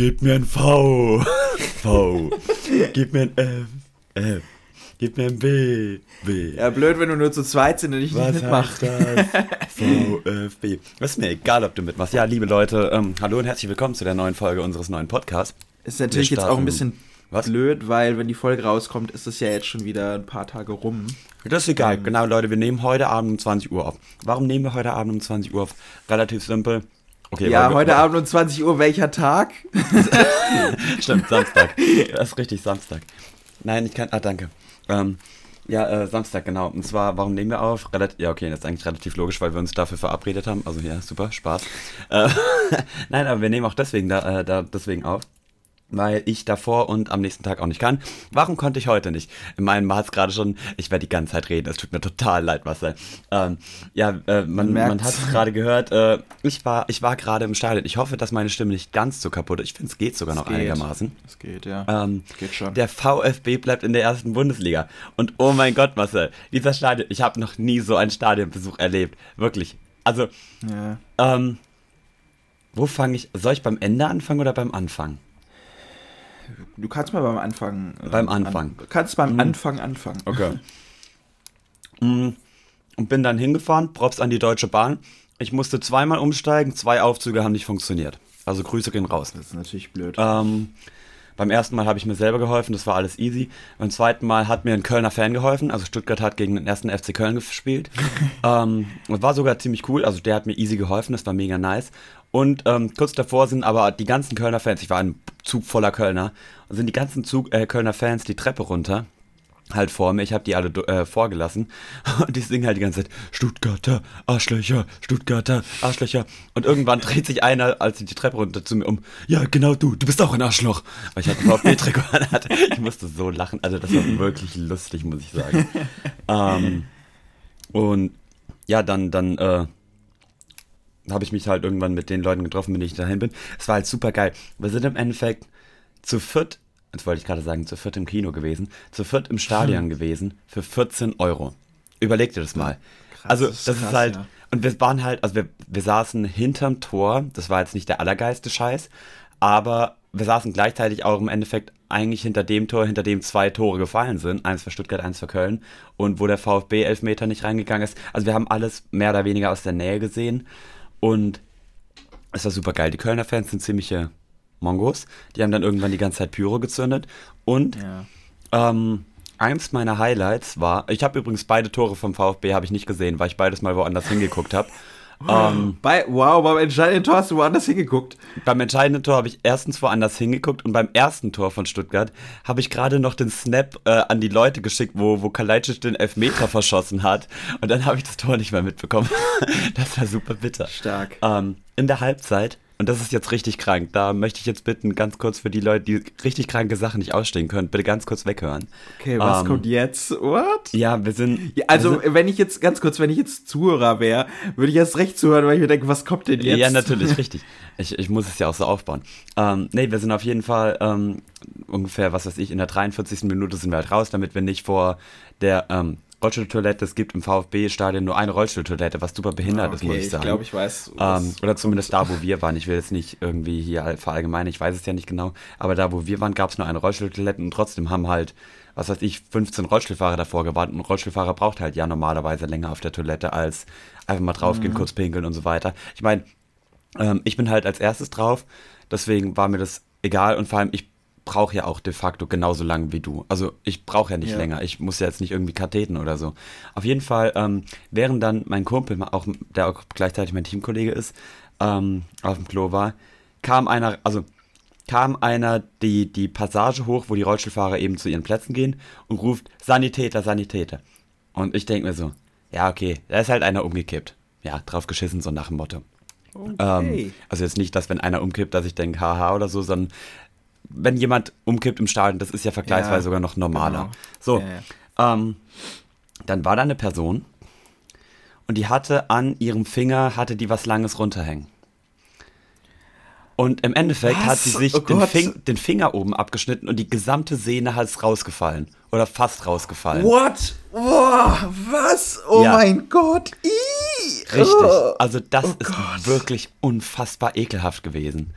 Gib mir ein V. V. Gib mir ein F. F. Gib mir ein B. B. Ja, blöd, wenn du nur zu zweit sind und ich Was nicht mitmache. B. Ist mir egal, ob du mitmachst. Ja, liebe Leute, ähm, hallo und herzlich willkommen zu der neuen Folge unseres neuen Podcasts. Ist natürlich jetzt auch ein bisschen Was? blöd, weil wenn die Folge rauskommt, ist es ja jetzt schon wieder ein paar Tage rum. Das ist egal. Genau, Leute, wir nehmen heute Abend um 20 Uhr auf. Warum nehmen wir heute Abend um 20 Uhr auf? Relativ simpel. Okay, ja, heute Abend um 20 Uhr, welcher Tag? Stimmt, Samstag. Das ist richtig, Samstag. Nein, ich kann. Ah, danke. Ähm, ja, äh, Samstag, genau. Und zwar, warum nehmen wir auf? Relativ, ja, okay, das ist eigentlich relativ logisch, weil wir uns dafür verabredet haben. Also ja, super, Spaß. Äh, Nein, aber wir nehmen auch deswegen da, äh, da deswegen auf. Weil ich davor und am nächsten Tag auch nicht kann. Warum konnte ich heute nicht? In meinem war es gerade schon, ich werde die ganze Zeit reden, es tut mir total leid, Marcel. Ähm, ja, äh, man, merkt's. man hat es gerade gehört, äh, ich war, ich war gerade im Stadion. Ich hoffe, dass meine Stimme nicht ganz so kaputt ist. Ich finde, es geht sogar noch geht. einigermaßen. Es geht, ja. Ähm, Geht schon. Der VfB bleibt in der ersten Bundesliga. Und oh mein Gott, Marcel, dieser Stadion, ich habe noch nie so einen Stadionbesuch erlebt. Wirklich. Also, ja. ähm, wo fange ich? Soll ich beim Ende anfangen oder beim Anfang? Du kannst mal beim Anfang. äh, Beim Anfang. An, kannst beim Anfang anfangen. Okay. Mm, Und bin dann hingefahren, props an die Deutsche Bahn. Ich musste zweimal umsteigen, zwei Aufzüge haben nicht funktioniert. Also Grüße gehen raus. Das ist natürlich blöd. Ähm, beim ersten Mal habe ich mir selber geholfen, das war alles easy. Beim zweiten Mal hat mir ein Kölner Fan geholfen, also Stuttgart hat gegen den ersten FC Köln gespielt. ähm, und war sogar ziemlich cool, also der hat mir easy geholfen, das war mega nice. Und ähm, kurz davor sind aber die ganzen Kölner Fans, ich war ein Zug voller Kölner, sind die ganzen Zug, äh, Kölner Fans die Treppe runter halt vor mir. Ich habe die alle äh, vorgelassen. Und die singen halt die ganze Zeit Stuttgarter Arschlöcher, Stuttgarter Arschlöcher. Und irgendwann dreht sich einer, als sie die Treppe runter zu mir um. Ja, genau du, du bist auch ein Arschloch. Weil ich halt ein VfB-Trikot hatte. Ich musste so lachen. Also das war wirklich lustig, muss ich sagen. ähm, und ja, dann, dann, äh, habe ich mich halt irgendwann mit den Leuten getroffen, mit denen ich dahin bin. Es war halt super geil. Wir sind im Endeffekt zu viert, jetzt wollte ich gerade sagen, zu viert im Kino gewesen, zu viert im Stadion gewesen für 14 Euro. Überleg dir das mal. Krass, also, das ist ist, krass, halt, ja. und wir waren halt, also wir, wir saßen hinterm Tor, das war jetzt nicht der allergeiste Scheiß, aber wir saßen gleichzeitig auch im Endeffekt eigentlich hinter dem Tor, hinter dem zwei Tore gefallen sind. Eins für Stuttgart, eins für Köln. Und wo der VfB Elfmeter nicht reingegangen ist. Also wir haben alles mehr oder weniger aus der Nähe gesehen. Und es war super geil. Die Kölner Fans sind ziemliche Mongos. Die haben dann irgendwann die ganze Zeit Pyro gezündet. Und ja. ähm, eins meiner Highlights war, ich habe übrigens beide Tore vom VfB habe ich nicht gesehen, weil ich beides mal woanders hingeguckt habe. ähm, Bei, wow, beim entscheidenden Tor hast du woanders hingeguckt. beim entscheidenden Tor habe ich erstens woanders hingeguckt und beim ersten Tor von Stuttgart habe ich gerade noch den Snap äh, an die Leute geschickt, wo, wo Kalajdzic den Elfmeter verschossen hat. Und dann habe ich das Tor nicht mehr mitbekommen. das war super bitter. Stark. Ähm, in der Halbzeit, und das ist jetzt richtig krank, da möchte ich jetzt bitten, ganz kurz für die Leute, die richtig kranke Sachen nicht ausstehen können, bitte ganz kurz weghören. Okay, was Ähm, kommt jetzt? What? Ja, wir sind. Ja, also, wir sind, wenn ich jetzt, ganz kurz, wenn ich jetzt Zuhörer wäre, würde ich erst recht zuhören, weil ich mir denke, was kommt denn jetzt? Ja, natürlich, richtig. Ich, ich muss es ja auch so aufbauen. Ähm, nee, wir sind auf jeden Fall ähm, ungefähr, was weiß ich, in der 43. Minute sind wir halt raus, damit wir nicht vor der ähm, Rollstuhltoilette, es gibt im VfB-Stadion nur eine Rollstuhltoilette, was super behindert ist, muss ich sagen. Ich glaube, ich weiß. Ähm, oder zumindest da, wo wir waren. Ich will jetzt nicht irgendwie hier all- verallgemeinern, ich weiß es ja nicht genau. Aber da, wo wir waren, gab es nur eine Rollstuhltoilette und trotzdem haben halt, was weiß ich, 15 Rollstuhlfahrer davor gewartet. Und Rollstuhlfahrer braucht halt ja normalerweise länger auf der Toilette als einfach mal draufgehen, kurz pinkeln und so weiter. Ich meine, ähm, ich bin halt als erstes drauf, deswegen war mir das egal und vor allem, ich brauche ja auch de facto genauso lang wie du. Also ich brauche ja nicht Ja. länger. Ich muss ja jetzt nicht irgendwie Katheten oder so. Auf jeden Fall, ähm, während dann mein Kumpel, auch, der auch gleichzeitig mein Teamkollege ist, ähm, auf dem Klo war, kam einer, also kam einer die, die Passage hoch, wo die Rollstuhlfahrer eben zu ihren Plätzen gehen und ruft Sanitäter, Sanitäter. Und ich denke mir so, ja, okay, da ist halt einer umgekippt. Ja, drauf geschissen, so nach dem Motto. okay. Ähm, also jetzt nicht, dass wenn einer umkippt, dass ich denke, haha oder so, sondern wenn jemand umkippt im Stadion, das ist ja vergleichsweise Ja, sogar noch normaler. genau. So, Ja. Ähm, dann war da eine Person und die hatte an ihrem Finger, hatte die was Langes runterhängen. Und im Endeffekt Was? hat sie sich Oh den. Fing, den Finger oben abgeschnitten und die gesamte Sehne ist rausgefallen. Oder fast rausgefallen. What? Boah, was? Oh Ja. mein Gott. Ih. Richtig. Oh. Also das Oh ist Gott. wirklich unfassbar ekelhaft gewesen.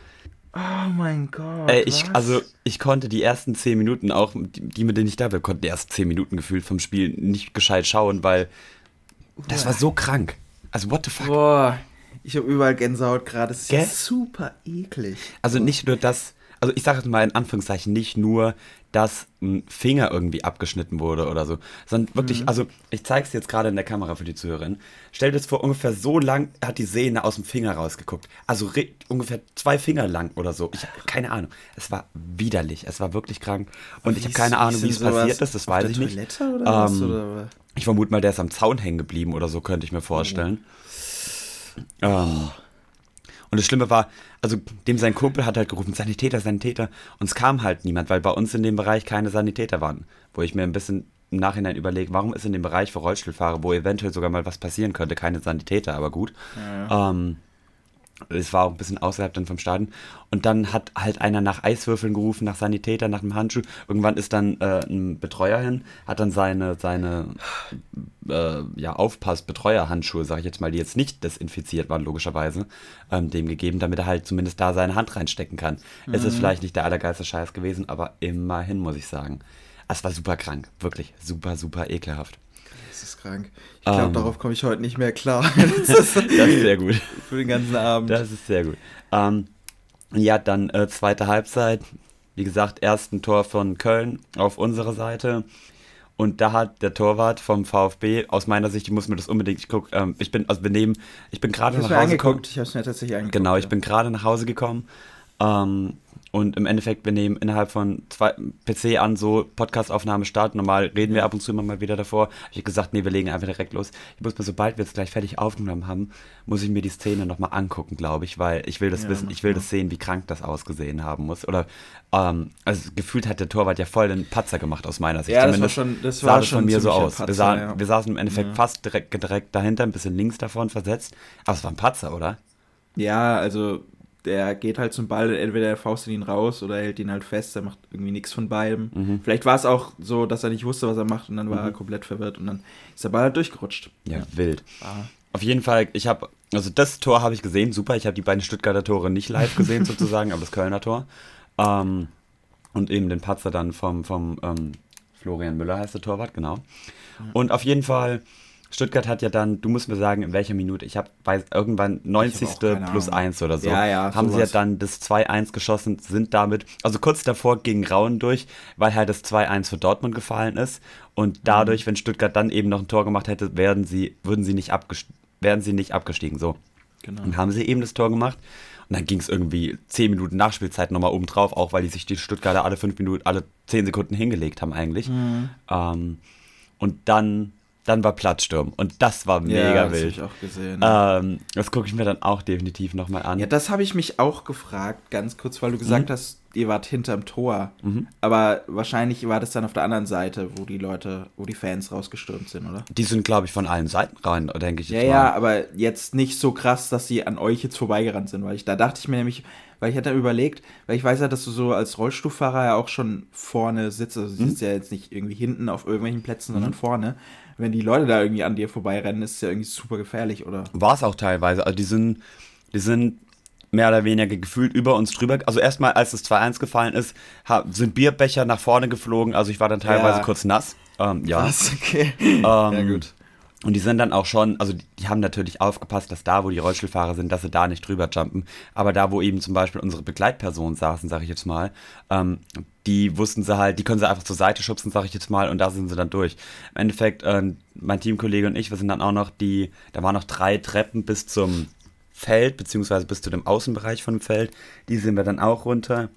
Oh mein Gott. Ey, ich, was? also ich konnte die ersten zehn Minuten auch, die, mit denen ich da war, konnten die ersten zehn Minuten gefühlt vom Spiel nicht gescheit schauen, weil das war so krank. Also what the fuck? Boah, ich habe überall Gänsehaut gerade. Das ist ja super eklig. Also nicht nur das, also ich sage jetzt mal in Anführungszeichen nicht nur, dass ein Finger irgendwie abgeschnitten wurde oder so, sondern wirklich, also ich zeige es jetzt gerade in der Kamera für die Zuhörerin. Stell dir das vor, ungefähr so lang hat die Sehne aus dem Finger rausgeguckt. Also ungefähr zwei Finger lang oder so. Ich habe keine Ahnung. Es war widerlich. Es war wirklich krank. Und ich habe keine Ahnung, wie es passiert ist. Das weiß ich nicht. Toilette oder was? Ähm, Oder? Ich vermute mal, der ist am Zaun hängen geblieben oder so, könnte ich mir vorstellen. Ähm, und das Schlimme war, also dem sein Kumpel hat halt gerufen, Sanitäter, Sanitäter. Und es kam halt niemand, weil bei uns in dem Bereich keine Sanitäter waren. Wo ich mir ein bisschen im Nachhinein überlege, warum ist in dem Bereich für Rollstuhlfahrer, wo eventuell sogar mal was passieren könnte, keine Sanitäter, aber gut. Ähm, es war auch ein bisschen außerhalb dann vom Stadion. Und dann hat halt einer nach Eiswürfeln gerufen, nach Sanitäter, nach einem Handschuh. Irgendwann ist dann äh, ein Betreuer hin, hat dann seine, seine äh, ja, Aufpass-Betreuer-Handschuhe, sag ich jetzt mal, die jetzt nicht desinfiziert waren, logischerweise, ähm, dem gegeben, damit er halt zumindest da seine Hand reinstecken kann. Es ist vielleicht nicht der allergeilste Scheiß gewesen, aber immerhin, muss ich sagen. Es war super krank, wirklich super, super ekelhaft. Das ist krank. Ich glaube, Ähm. darauf komme ich heute nicht mehr klar. das ist Das ist sehr gut. für den ganzen Abend. Das ist sehr gut. Ähm, ja, dann äh, zweite Halbzeit. Wie gesagt, ersten Tor von Köln auf unserer Seite. Und da hat der Torwart vom VfB, aus meiner Sicht, ich muss mir das unbedingt, ich guck, ähm, ich bin, also wir nehmen, ich bin gerade nach Hause gekommen. Ich habe es mir tatsächlich angeguckt. Genau, ich ja. bin gerade nach Hause gekommen. Ähm, und im Endeffekt, wir nehmen innerhalb von zwei PC an, so Podcastaufnahme starten. Normal reden wir ab und zu immer mal wieder davor. Ich habe gesagt, nee, wir legen einfach direkt los. Ich muss mir, sobald wir es gleich fertig aufgenommen haben, muss ich mir die Szene nochmal angucken, glaube ich, weil ich will das Ja, wissen, ich will das sehen, wie krank das ausgesehen haben muss. Oder, ähm, also gefühlt hat der Torwart ja voll den Patzer gemacht, aus meiner Sicht. Ja, das war Zumindest schon- das sah war das schon von mir so aus. wir, Patzer, sahen, ja. wir saßen im Endeffekt Ja. fast direkt, direkt dahinter, ein bisschen links davon versetzt. Aber es war ein Patzer, oder? Ja, also der geht halt zum Ball, entweder er faustet ihn raus oder er hält ihn halt fest, er macht irgendwie nichts von beidem. Mhm. Vielleicht war es auch so, dass er nicht wusste, was er macht und dann war er komplett verwirrt und dann ist der Ball halt durchgerutscht. Ja, wild. Ah. Auf jeden Fall, ich habe, also das Tor habe ich gesehen, super. Ich habe die beiden Stuttgarter Tore nicht live gesehen sozusagen, aber das Kölner Tor. Ähm, und eben den Patzer dann vom, vom ähm, Florian Müller heißt der Torwart, genau. Und auf jeden Fall, Stuttgart hat ja dann, du musst mir sagen, in welcher Minute, ich habe bei irgendwann 90. auch keine plus Ahnung. 1 oder so, Ja, ja, haben sie ja dann das 2-1 geschossen, sind damit, also kurz davor ging Rauen durch, weil halt das 2-1 für Dortmund gefallen ist. Und dadurch, wenn Stuttgart dann eben noch ein Tor gemacht hätte, werden sie, würden sie nicht abgestiegen, wären sie nicht abgestiegen. So. Genau. Dann haben sie eben das Tor gemacht. Und dann ging es irgendwie 10 Minuten Nachspielzeit nochmal oben drauf, auch weil die sich die Stuttgarter alle 5 Minuten, alle 10 Sekunden hingelegt haben eigentlich. Mhm. Ähm, und dann, dann war Platzsturm. Und das war mega ja, das habe wild. ich auch gesehen. Ähm, das gucke ich mir dann auch definitiv nochmal an. Ja, das habe ich mich auch gefragt, ganz kurz, weil du gesagt Mhm. hast, ihr wart hinterm Tor. Aber wahrscheinlich war das dann auf der anderen Seite, wo die Leute, wo die Fans rausgestürmt sind, oder? Die sind, glaube ich, von allen Seiten rein, denke ich. Ja, jetzt ja, aber jetzt nicht so krass, dass sie an euch jetzt vorbeigerannt sind, weil ich da dachte ich mir nämlich, weil ich hatte überlegt, weil ich weiß ja, dass du so als Rollstuhlfahrer ja auch schon vorne sitzt, also du sitzt ja jetzt nicht irgendwie hinten auf irgendwelchen Plätzen, sondern vorne. Wenn die Leute da irgendwie an dir vorbeirennen, ist es ja irgendwie super gefährlich, oder? War es auch teilweise. Also die sind, die sind mehr oder weniger gefühlt über uns drüber. Also erstmal, als das 2-1 gefallen ist, sind Bierbecher nach vorne geflogen. Also ich war dann teilweise Ja. kurz nass. Ähm, ja. okay. Ähm, ja, gut. Und die sind dann auch schon, also die, die haben natürlich aufgepasst, dass da, wo die Rollstuhlfahrer sind, dass sie da nicht drüber jumpen. Aber da, wo eben zum Beispiel unsere Begleitpersonen saßen, sage ich jetzt mal, ähm, die wussten sie halt, die können sie einfach zur Seite schubsen, sage ich jetzt mal, und da sind sie dann durch. Im Endeffekt, ähm, mein Teamkollege und ich, wir sind dann auch noch die, da waren noch drei Treppen bis zum Feld, beziehungsweise bis zu dem Außenbereich von dem Feld. Die sind wir dann auch runter.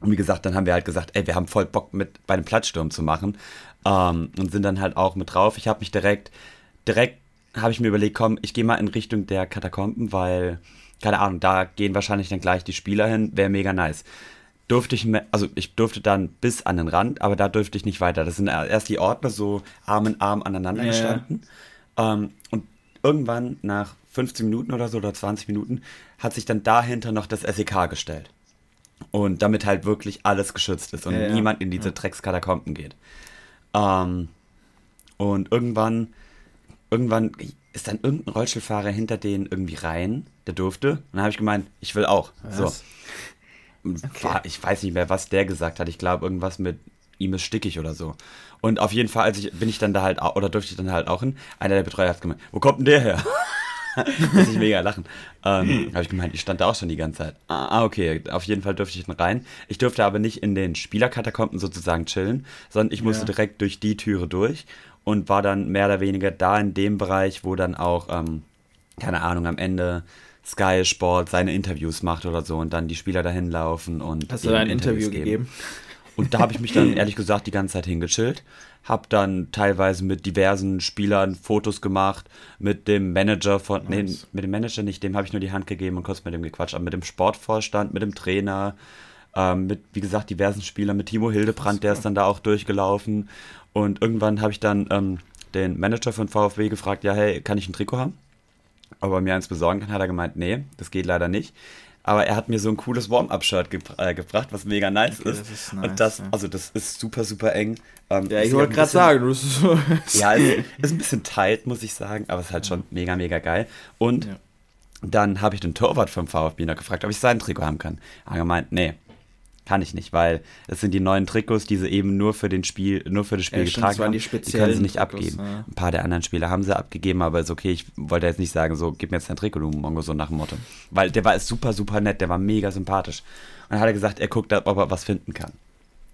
Und wie gesagt, dann haben wir halt gesagt, ey, wir haben voll Bock mit bei einem Platzsturm zu machen. Ähm, und sind dann halt auch mit drauf. Ich habe mich direkt, direkt habe ich mir überlegt, komm, ich gehe mal in Richtung der Katakomben, weil, keine Ahnung, da gehen wahrscheinlich dann gleich die Spieler hin, wäre mega nice. Durfte ich, also ich durfte dann bis an den Rand, aber da durfte ich nicht weiter. Das sind erst die Ordner so Arm in Arm aneinander Ja, ja. gestanden. Ähm, und irgendwann nach 15 Minuten oder so oder 20 Minuten hat sich dann dahinter noch das SEK gestellt. Und damit halt wirklich alles geschützt ist und Ja, ja. niemand in diese Dreckskatakomben geht. Ähm, und irgendwann, irgendwann ist dann irgendein Rollstuhlfahrer hinter denen irgendwie rein, der durfte. Und dann habe ich gemeint, ich will auch. So. War, ich weiß nicht mehr, was der gesagt hat. Ich glaube, irgendwas mit ihm ist stickig oder so. Und auf jeden Fall, als ich, bin ich dann da halt, oder durfte ich dann halt auch hin. Einer der Betreuer hat gemeint, wo kommt denn der her? Muss ich mega lachen. Ähm, habe ich gemeint, ich stand da auch schon die ganze Zeit. Ah, ah, okay, auf jeden Fall durfte ich dann rein. Ich durfte aber nicht in den Spielerkatakomben sozusagen chillen, sondern ich musste Ja. direkt durch die Türe durch und war dann mehr oder weniger da in dem Bereich, wo dann auch, ähm, keine Ahnung, am Ende Sky Sport seine Interviews macht oder so und dann die Spieler dahin laufen und Hast du da ein Interview Interviews geben. gegeben? Und da habe ich mich dann ehrlich gesagt die ganze Zeit hingechillt. Hab dann teilweise mit diversen Spielern Fotos gemacht, mit dem Manager von, nee, Nice. mit dem Manager nicht, dem habe ich nur die Hand gegeben und kurz mit dem gequatscht, aber mit dem Sportvorstand, mit dem Trainer, ähm, mit, wie gesagt, diversen Spielern, mit Timo Hildebrand, der ist dann da auch durchgelaufen. Und irgendwann habe ich dann ähm, den Manager von VfB gefragt, ja, hey, kann ich ein Trikot haben? Ob er mir eins besorgen kann, hat er gemeint, nee, das geht leider nicht. Aber er hat mir so ein cooles Warm-Up-Shirt gebr äh, gebracht, was mega nice Okay, ist. das ist nice, und das, ja. also das ist super, super eng. Ähm, Ja, ist ich ja wollte gerade sagen, du bist so. Ja, ist, ist ein bisschen tight, muss ich sagen, aber es ist halt schon mega, mega geil. Und Ja. dann habe ich den Torwart vom VfB noch gefragt, ob ich sein Trikot haben kann. Er hat gemeint, nee, kann ich nicht, weil das sind die neuen Trikots, die sie eben nur für den Spiel, nur für das Spiel Ja, stimmt, getragen waren haben. die können sie nicht Trikots, abgeben. ja. Ein paar der anderen Spieler haben sie abgegeben, aber ist okay. Ich wollte jetzt nicht sagen, so, gib mir jetzt dein Trikot, du Mongo, so nach dem Motto. Weil der war super, super nett, der war mega sympathisch. Und dann hat er gesagt, er guckt, ob er was finden kann.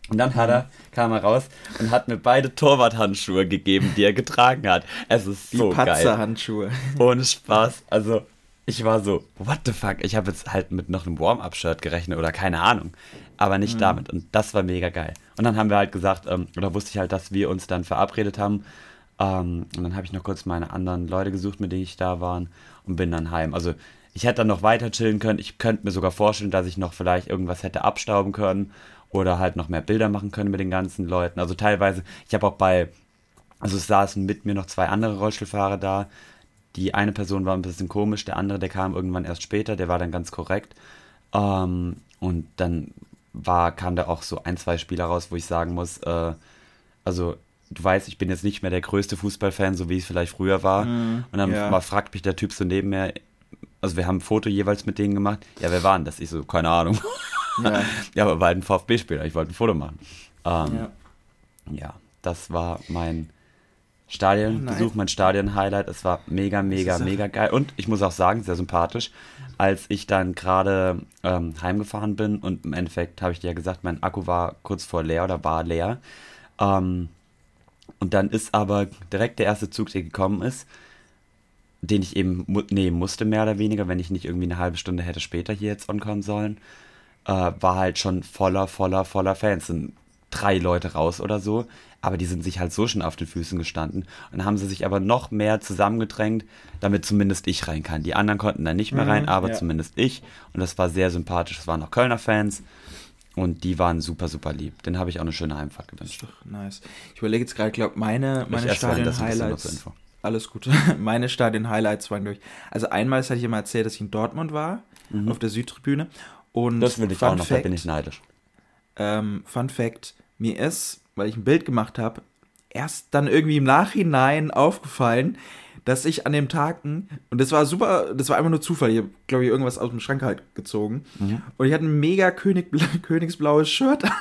Und dann hat er, kam er raus und hat mir beide Torwarthandschuhe gegeben, die er getragen hat. Es ist Die so geil. Patzer-Handschuhe. Ohne Spaß. Also, ich war so, what the fuck? Ich habe jetzt halt mit noch einem Warm-Up-Shirt gerechnet oder keine Ahnung. Aber nicht damit. Und das war mega geil. Und dann haben wir halt gesagt, ähm, oder wusste ich halt, dass wir uns dann verabredet haben. Ähm, und dann habe ich noch kurz meine anderen Leute gesucht, mit denen ich da war und bin dann heim. Also, ich hätte dann noch weiter chillen können. Ich könnte mir sogar vorstellen, dass ich noch vielleicht irgendwas hätte abstauben können oder halt noch mehr Bilder machen können mit den ganzen Leuten. Also teilweise, ich habe auch bei also es saßen mit mir noch zwei andere Rollstuhlfahrer da. Die eine Person war ein bisschen komisch, der andere, der kam irgendwann erst später, der war dann ganz korrekt. Ähm, und dann war, kam da auch so ein, zwei Spieler raus, wo ich sagen muss, äh, also du weißt, ich bin jetzt nicht mehr der größte Fußballfan, so wie ich vielleicht früher war. und dann mal fragt mich der Typ so neben mir, also wir haben ein Foto jeweils mit denen gemacht. Ja, wer waren das? Ich so, keine Ahnung. Ja. ja, aber war halt ein VfB-Spieler, ich wollte ein Foto machen. Ähm, ja. ja, das war mein Stadionbesuch, Nice. mein Stadion-Highlight. Es war mega, mega, mega geil. Und ich muss auch sagen, sehr sympathisch, als ich dann gerade ähm, heimgefahren bin und im Endeffekt habe ich dir ja gesagt, mein Akku war kurz vor leer oder war leer. Ähm, und dann ist aber direkt der erste Zug, der gekommen ist, den ich eben mu nehmen musste, mehr oder weniger, wenn ich nicht irgendwie eine halbe Stunde hätte später hier jetzt ankommen sollen, äh, war halt schon voller, voller, voller Fans. Sind drei Leute raus oder so, aber die sind sich halt so schon auf den Füßen gestanden. Und dann haben sie sich aber noch mehr zusammengedrängt, damit zumindest ich rein kann. Die anderen konnten dann nicht mehr rein, aber ja. zumindest ich. Und das war sehr sympathisch. Es waren noch Kölner Fans und die waren super, super lieb. Den habe ich auch eine schöne Heimfahrt gewünscht. doch nice. Ich überlege jetzt gerade, glaube meine, meine Stadion-Highlights. Alles gut. Meine Stadion-Highlights waren durch. Also einmal, das hatte ich immer erzählt, dass ich in Dortmund war, auf der Südtribüne. Und Mhm. Das will ich Fun auch noch, da Fact, bin ich neidisch. Ähm, Fun Fact, mir ist, weil ich ein Bild gemacht habe, erst dann irgendwie im Nachhinein aufgefallen, dass ich an dem Tag, und das war super, das war einfach nur Zufall, ich habe, glaube ich, irgendwas aus dem Schrank halt gezogen. Mhm. Und ich hatte ein mega König, königsblaues Shirt an.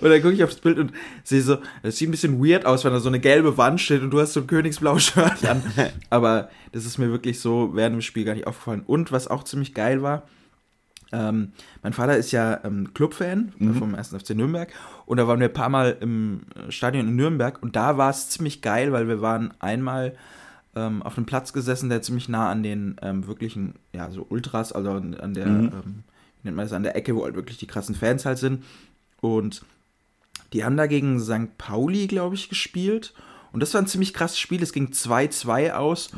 Und dann gucke ich auf das Bild und sehe so, das sieht ein bisschen weird aus, wenn da so eine gelbe Wand steht und du hast so ein königsblaues Shirt an. Aber das ist mir wirklich so während dem Spiel gar nicht aufgefallen. Und was auch ziemlich geil war, ähm, mein Vater ist ja ähm, Clubfan äh, vom 1. FC Nürnberg und da waren wir ein paar Mal im äh, Stadion in Nürnberg und da war es ziemlich geil, weil wir waren einmal ähm, auf einem Platz gesessen, der ziemlich nah an den ähm, wirklichen, ja, so Ultras, also an, an der, Mhm. ähm, wie nennt man das, an der Ecke, wo halt wirklich die krassen Fans halt sind. Und die haben da gegen St. Pauli, glaube ich, gespielt. Und das war ein ziemlich krasses Spiel. Es ging 2-2 aus.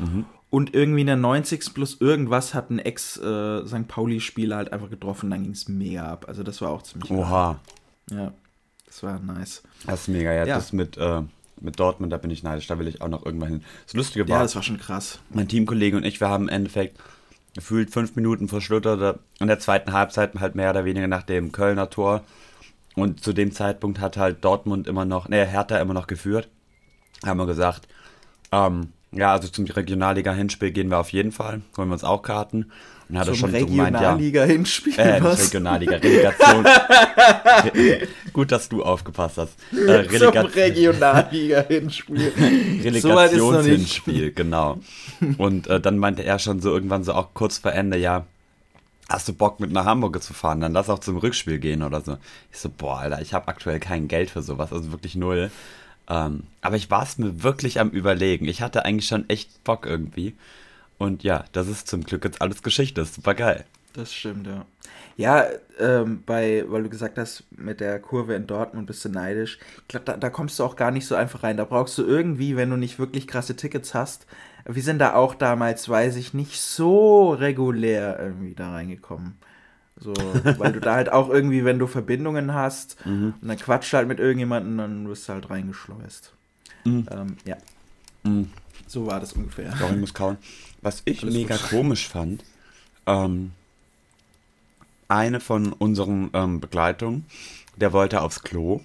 Und irgendwie in der 90. plus irgendwas hat ein Ex-St. Pauli-Spieler halt einfach getroffen. Dann ging es mega ab. Also das war auch ziemlich Oha, Ja, das war nice. das ist mega. Ja, Ja. das mit, äh, mit Dortmund, da bin ich neidisch. Da will ich auch noch irgendwann hin. Das Lustige war, Ja, das war schon krass. mein Teamkollege und ich, wir haben im Endeffekt gefühlt fünf Minuten oder in der zweiten Halbzeit halt mehr oder weniger nach dem Kölner Tor. Und zu dem Zeitpunkt hat halt Dortmund immer noch, ne, Hertha immer noch geführt. Haben wir gesagt, ähm, Ja, also zum Regionalliga-Hinspiel gehen wir auf jeden Fall. Holen wir uns auch Karten. Und hat Zum er schon so gemeint, ja. Regionalliga-Hinspiel, Äh, was? Regionalliga, Relegation. Re- Gut, dass du aufgepasst hast. Äh, Zum Relega Regionalliga-Hinspiel. So noch nicht. Relegationshinspiel, genau. Und äh, dann meinte er schon so irgendwann so auch kurz vor Ende, ja, hast du Bock mit nach Hamburg zu fahren, dann lass auch zum Rückspiel gehen oder so. Ich so, boah, Alter, ich habe aktuell kein Geld für sowas, also wirklich null. Ähm, aber ich war es mir wirklich am überlegen. Ich hatte eigentlich schon echt Bock irgendwie. Und ja, das ist zum Glück jetzt alles Geschichte, super geil. Das stimmt, ja. Ja, ähm, bei, weil du gesagt hast, mit der Kurve in Dortmund bist du neidisch. Ich glaube, da, da kommst du auch gar nicht so einfach rein. Da brauchst du irgendwie, wenn du nicht wirklich krasse Tickets hast. Wir sind da auch damals, weiß ich, nicht so regulär irgendwie da reingekommen. So, weil du da halt auch irgendwie, wenn du Verbindungen hast und dann quatscht halt mit irgendjemandem, dann wirst du halt reingeschleust. Ähm, ja, Mhm. so war das ungefähr. Doch, ich muss kauen. Was ich Alles mega gut. komisch fand, ähm, eine von unseren ähm, Begleitungen, der wollte aufs Klo,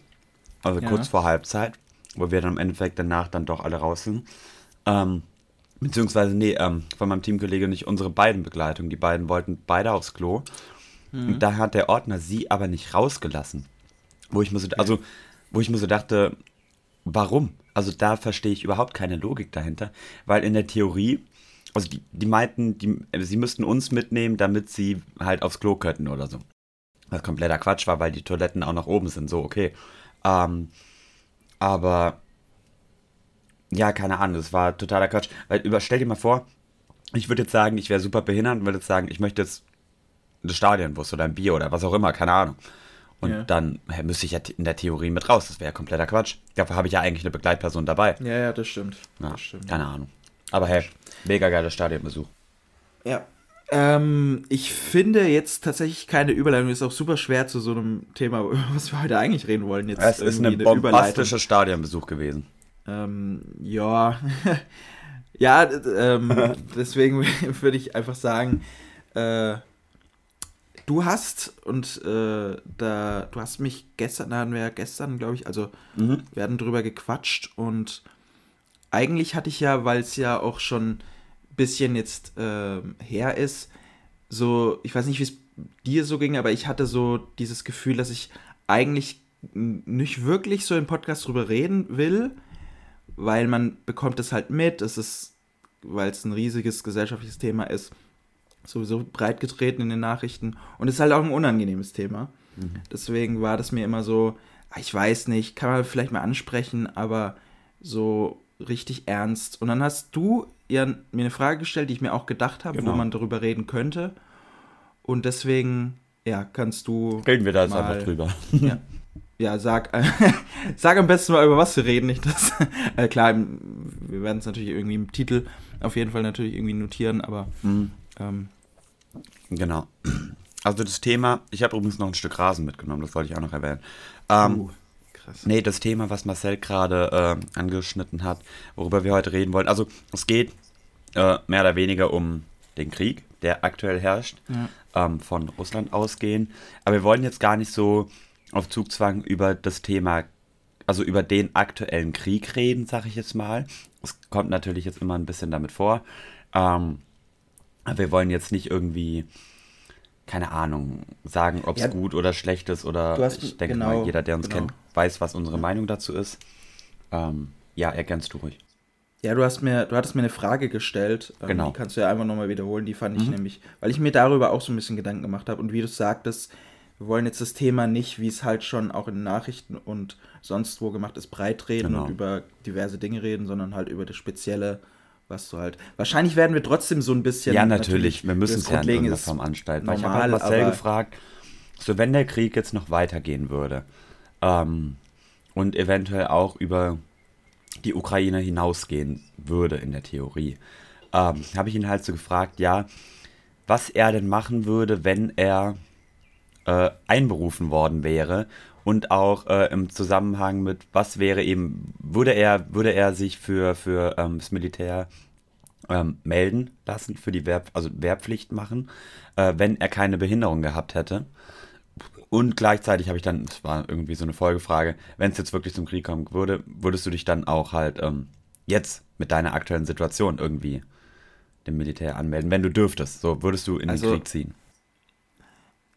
also Ja. kurz vor Halbzeit, wo wir dann im Endeffekt danach dann doch alle raus sind. Ähm, beziehungsweise, nee, ähm, von meinem Teamkollege nicht unsere beiden Begleitungen. Die beiden wollten beide aufs Klo. Und da hat der Ordner sie aber nicht rausgelassen. Wo ich mir so, also, wo ich mir so dachte, warum? Also da verstehe ich überhaupt keine Logik dahinter, weil in der Theorie, also die, die meinten, die, sie müssten uns mitnehmen, damit sie halt aufs Klo könnten oder so. Was kompletter Quatsch war, weil die Toiletten auch nach oben sind, so okay. Ähm, aber ja, keine Ahnung, das war totaler Quatsch. Weil über, stell dir mal vor, ich würde jetzt sagen, ich wäre super behindert und würde jetzt sagen, ich möchte jetzt eine Stadionbus oder ein Bier oder was auch immer, keine Ahnung. Und Ja. dann müsste ich ja in der Theorie mit raus. Das wäre ja kompletter Quatsch. Dafür habe ich ja eigentlich eine Begleitperson dabei. Ja, ja, das stimmt. Ja, Das stimmt. keine Ahnung. Aber hey, mega geiler Stadionbesuch. Ja. Ähm, ich finde jetzt tatsächlich keine Überleitung. Ist auch super schwer zu so einem Thema, was wir heute eigentlich reden wollen. Jetzt Es ist ein bombastischer Stadionbesuch gewesen. Ähm, ja. ja, ähm, deswegen würde ich einfach sagen, äh, du hast und äh, da, du hast mich gestern, da hatten wir ja gestern, glaube ich, also Mhm. wir hatten drüber gequatscht und eigentlich hatte ich ja, weil es ja auch schon ein bisschen jetzt ähm, her ist, so, ich weiß nicht, wie es dir so ging, aber ich hatte so dieses Gefühl, dass ich eigentlich nicht wirklich so im Podcast drüber reden will, weil man bekommt es halt mit, es ist, weil es ein riesiges gesellschaftliches Thema ist, sowieso breit getreten in den Nachrichten und es ist halt auch ein unangenehmes Thema. Deswegen war das mir immer so, ah, ich weiß nicht, kann man vielleicht mal ansprechen, aber so richtig ernst. Und dann hast du mir eine Frage gestellt, die ich mir auch gedacht habe, Genau. wo man darüber reden könnte. Und deswegen, ja, kannst du. Reden wir da jetzt mal- einfach drüber. Ja, ja sag, sag am besten mal, über was wir reden. Nicht das. äh, klar, wir werden es natürlich irgendwie im Titel auf jeden Fall natürlich irgendwie notieren, aber Mhm. Ähm, Genau. Also das Thema, ich habe übrigens noch ein Stück Rasen mitgenommen, das wollte ich auch noch erwähnen. Ähm, uh, krass. Nee, das Thema, was Marcel gerade äh, angeschnitten hat, worüber wir heute reden wollen. Also es geht äh, mehr oder weniger um den Krieg, der aktuell herrscht, Ja. ähm, von Russland ausgehen. Aber wir wollen jetzt gar nicht so auf Zugzwang über das Thema, also über den aktuellen Krieg reden, sag ich jetzt mal. Es kommt natürlich jetzt immer ein bisschen damit vor. Ähm, aber wir wollen jetzt nicht irgendwie, keine Ahnung, sagen, ob es Ja, gut oder schlecht ist oder hast- ich denke genau, mal, jeder, der uns genau. kennt, weiß, was unsere Meinung dazu ist. Ähm, ja, ergänzt du ruhig. Ja, du hast mir, du hattest mir eine Frage gestellt. ähm, Genau. Die kannst du ja einfach nochmal wiederholen. Die fand ich Mhm. nämlich, weil ich mir darüber auch so ein bisschen Gedanken gemacht habe. Und wie du sagtest, wir wollen jetzt das Thema nicht, wie es halt schon auch in den Nachrichten und sonst wo gemacht ist, breit reden Genau. und über diverse Dinge reden, sondern halt über das Spezielle, was du halt. Wahrscheinlich werden wir trotzdem so ein bisschen. Ja, natürlich. Wir müssen es ja in ist Form anstalten. Weil ich habe normal, halt Marcel gefragt, so wenn der Krieg jetzt noch weitergehen würde ähm, und eventuell auch über die Ukraine hinausgehen würde in der Theorie, ähm, habe ich ihn halt so gefragt, ja, was er denn machen würde, wenn er äh, einberufen worden wäre und auch äh, im Zusammenhang mit, was wäre eben, würde er, würde er sich für, für ähm, das Militär ähm, melden lassen, für die Wehr, also Wehrpflicht machen, äh, wenn er keine Behinderung gehabt hätte. Und gleichzeitig habe ich dann, das war irgendwie so eine Folgefrage, wenn es jetzt wirklich zum Krieg kommen würde, würdest du dich dann auch halt ähm, jetzt mit deiner aktuellen Situation irgendwie dem Militär anmelden, wenn du dürftest? So würdest du in also, den Krieg ziehen?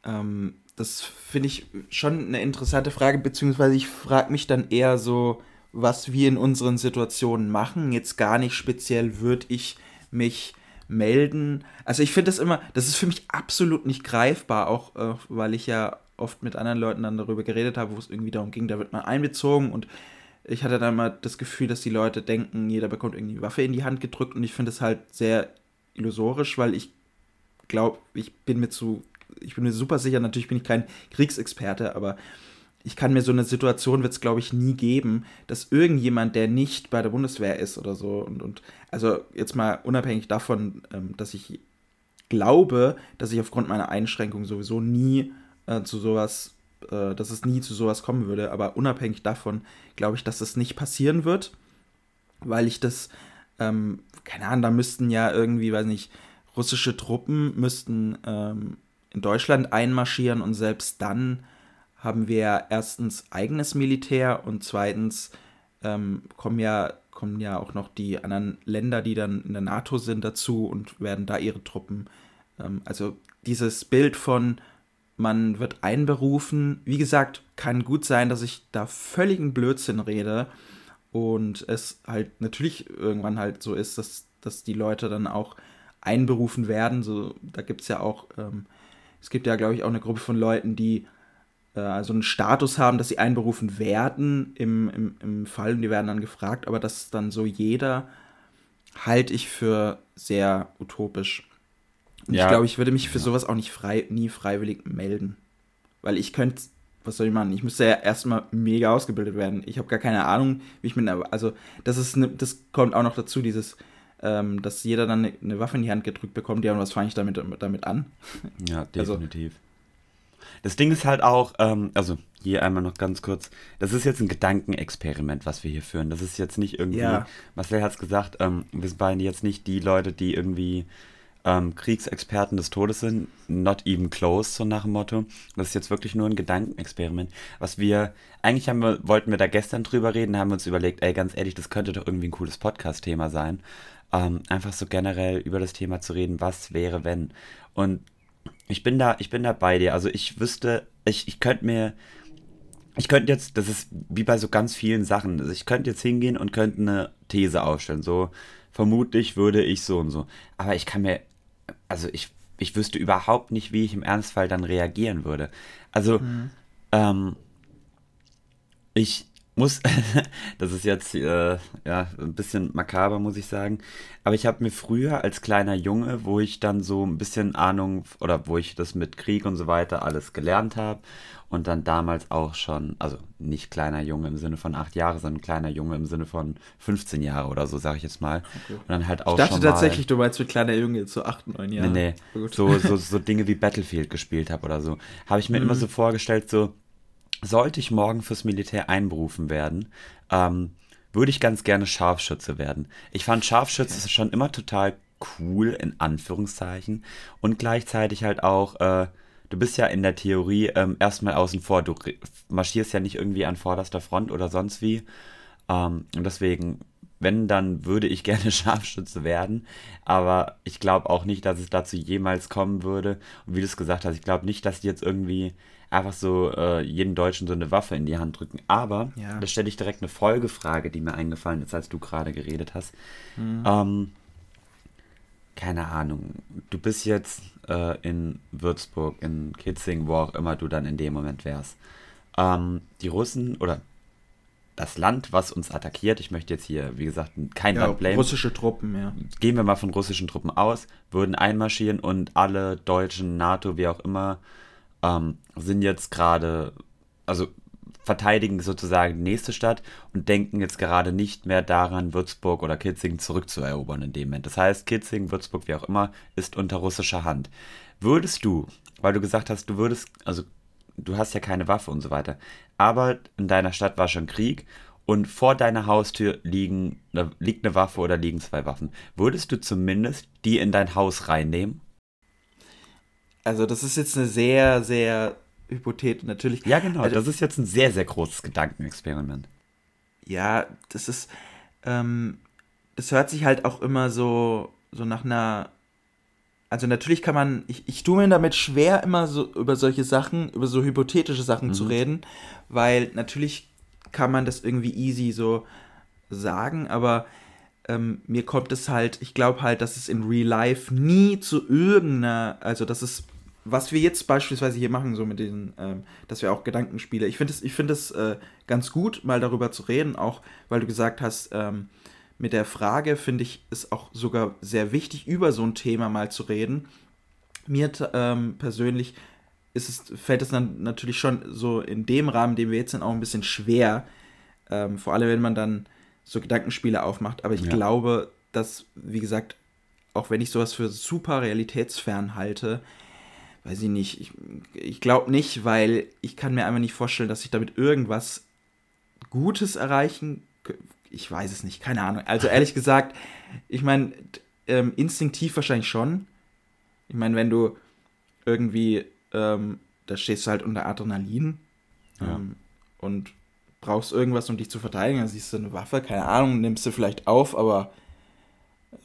Ähm, das finde ich schon eine interessante Frage, beziehungsweise ich frage mich dann eher so, was wir in unseren Situationen machen. Jetzt gar nicht speziell würde ich mich melden. Also ich finde das immer, das ist für mich absolut nicht greifbar, auch äh, weil ich ja oft mit anderen Leuten dann darüber geredet habe, wo es irgendwie darum ging, da wird man einbezogen und ich hatte dann mal das Gefühl, dass die Leute denken, jeder bekommt irgendwie eine Waffe in die Hand gedrückt und ich finde es halt sehr illusorisch, weil ich glaube, ich bin mir zu, ich bin mir super sicher, natürlich bin ich kein Kriegsexperte, aber ich kann mir so eine Situation, wird es glaube ich nie geben, dass irgendjemand, der nicht bei der Bundeswehr ist oder so, und, und also jetzt mal unabhängig davon, ähm, dass ich glaube, dass ich aufgrund meiner Einschränkung sowieso nie äh, zu sowas, äh, dass es nie zu sowas kommen würde, aber unabhängig davon glaube ich, dass es nicht passieren wird, weil ich das, ähm, keine Ahnung, da müssten ja irgendwie, weiß nicht, russische Truppen müssten ähm, in Deutschland einmarschieren und selbst dann haben wir erstens eigenes Militär und zweitens ähm, kommen ja kommen ja auch noch die anderen Länder, die dann in der NATO sind, dazu und werden da ihre Truppen. Ähm, also dieses Bild von man wird einberufen, wie gesagt, kann gut sein, dass ich da völligen Blödsinn rede und es halt natürlich irgendwann halt so ist, dass, dass die Leute dann auch einberufen werden. So, da gibt es ja auch, ähm, es gibt ja, glaube ich, auch eine Gruppe von Leuten, die äh, also einen Status haben, dass sie einberufen werden im, im, im Fall und die werden dann gefragt, aber das ist dann so jeder, halte ich für sehr utopisch. Und ja. ich glaube, ich würde mich für sowas auch nicht frei, nie freiwillig melden. Weil ich könnte, was soll ich machen? Ich müsste ja erstmal mega ausgebildet werden. Ich habe gar keine Ahnung, wie ich mit einer, also das ist, ne, das kommt auch noch dazu, dieses, ähm, dass jeder dann eine, eine, Waffe in die Hand gedrückt bekommt, ja, und was fange ich damit, damit an? Ja, also definitiv. Also, das Ding ist halt auch, ähm, also hier einmal noch ganz kurz, das ist jetzt ein Gedankenexperiment, was wir hier führen. Das ist jetzt nicht irgendwie, ja. Marcel hat es gesagt, ähm, wir sind beide jetzt nicht die Leute, die irgendwie ähm, Kriegsexperten des Todes sind, not even close, so nach dem Motto. Das ist jetzt wirklich nur ein Gedankenexperiment. Was wir, eigentlich haben wir, wollten wir da gestern drüber reden, haben uns überlegt, ey, ganz ehrlich, das könnte doch irgendwie ein cooles Podcast-Thema sein. Ähm, einfach so generell über das Thema zu reden, was wäre, wenn. Und ich bin da, ich bin da bei dir. Also ich wüsste, ich, ich könnte mir, ich könnte jetzt, das ist wie bei so ganz vielen Sachen, also ich könnte jetzt hingehen und könnte eine These aufstellen. So, vermutlich würde ich so und so. Aber ich kann mir, also ich, ich wüsste überhaupt nicht, wie ich im Ernstfall dann reagieren würde. Also, mhm. ähm, ich, muss, das ist jetzt äh, ja ein bisschen makaber, muss ich sagen, aber ich habe mir früher als kleiner Junge, wo ich dann so ein bisschen Ahnung oder wo ich das mit Krieg und so weiter alles gelernt habe und dann damals auch schon, also nicht kleiner Junge im Sinne von acht Jahre, sondern kleiner Junge im Sinne von 15 Jahre oder so, sage ich jetzt mal. Okay. Und dann halt auch ich dachte tatsächlich, du meinst mit kleiner Junge jetzt so acht, neun Jahre. Nee, nee, so, so, so Dinge wie Battlefield gespielt habe oder so. Habe ich mir mhm. immer so vorgestellt, so sollte ich morgen fürs Militär einberufen werden, ähm, würde ich ganz gerne Scharfschütze werden. Ich fand Scharfschütze okay. schon immer total cool, in Anführungszeichen. Und gleichzeitig halt auch, äh, du bist ja in der Theorie ähm, erstmal außen vor. Du marschierst ja nicht irgendwie an vorderster Front oder sonst wie. Ähm, und deswegen, wenn, dann würde ich gerne Scharfschütze werden. Aber ich glaube auch nicht, dass es dazu jemals kommen würde. Und wie du es gesagt hast, ich glaube nicht, dass die jetzt irgendwie einfach so äh, jeden Deutschen so eine Waffe in die Hand drücken. Aber ja. da stelle ich direkt eine Folgefrage, die mir eingefallen ist, als du gerade geredet hast. Mhm. Ähm, keine Ahnung, du bist jetzt äh, in Würzburg, in Kitzing, wo auch immer du dann in dem Moment wärst. Ähm, die Russen oder das Land, was uns attackiert, ich möchte jetzt hier, wie gesagt, kein ja, Land blamen. Russische Truppen, ja. Gehen wir mal von russischen Truppen aus, würden einmarschieren und alle Deutschen, NATO, wie auch immer, ähm, sind jetzt gerade, also verteidigen sozusagen die nächste Stadt und denken jetzt gerade nicht mehr daran, Würzburg oder Kitzingen zurückzuerobern in dem Moment. Das heißt, Kitzingen, Würzburg, wie auch immer, ist unter russischer Hand. Würdest du, weil du gesagt hast, du würdest, also du hast ja keine Waffe und so weiter, aber in deiner Stadt war schon Krieg und vor deiner Haustür liegen, liegt eine Waffe oder liegen zwei Waffen, würdest du zumindest die in dein Haus reinnehmen also das ist jetzt eine sehr, sehr Hypothetisch natürlich. Ja, genau. Also, das ist jetzt ein sehr, sehr großes Gedankenexperiment. Ja, das ist. Ähm, das hört sich halt auch immer so, so nach einer. Also natürlich kann man, ich, ich tue mir damit schwer, immer so über solche Sachen, über so hypothetische Sachen mhm. zu reden, weil natürlich kann man das irgendwie easy so sagen, aber ähm, mir kommt es halt, ich glaube halt, dass es in Real Life nie zu irgendeiner, also dass es, was wir jetzt beispielsweise hier machen, so mit diesen, ähm, dass wir auch Gedankenspiele, ich finde es find äh, ganz gut, mal darüber zu reden, auch weil du gesagt hast, ähm, mit der Frage finde ich es auch sogar sehr wichtig, über so ein Thema mal zu reden. Mir ähm, persönlich ist es, fällt es dann natürlich schon so in dem Rahmen, den wir jetzt sind, auch ein bisschen schwer. Ähm, vor allem, wenn man dann so Gedankenspiele aufmacht. Aber ich ja. glaube, dass, wie gesagt, auch wenn ich sowas für super realitätsfern halte, weiß ich nicht, ich, ich glaube nicht, weil ich kann mir einfach nicht vorstellen, dass ich damit irgendwas Gutes erreichen ich weiß es nicht, keine Ahnung. Also ehrlich gesagt, ich meine, ähm, instinktiv wahrscheinlich schon. Ich meine, wenn du irgendwie, ähm, da stehst du halt unter Adrenalin ja. ähm, und brauchst irgendwas, um dich zu verteidigen, dann siehst du eine Waffe, keine Ahnung, nimmst du vielleicht auf, aber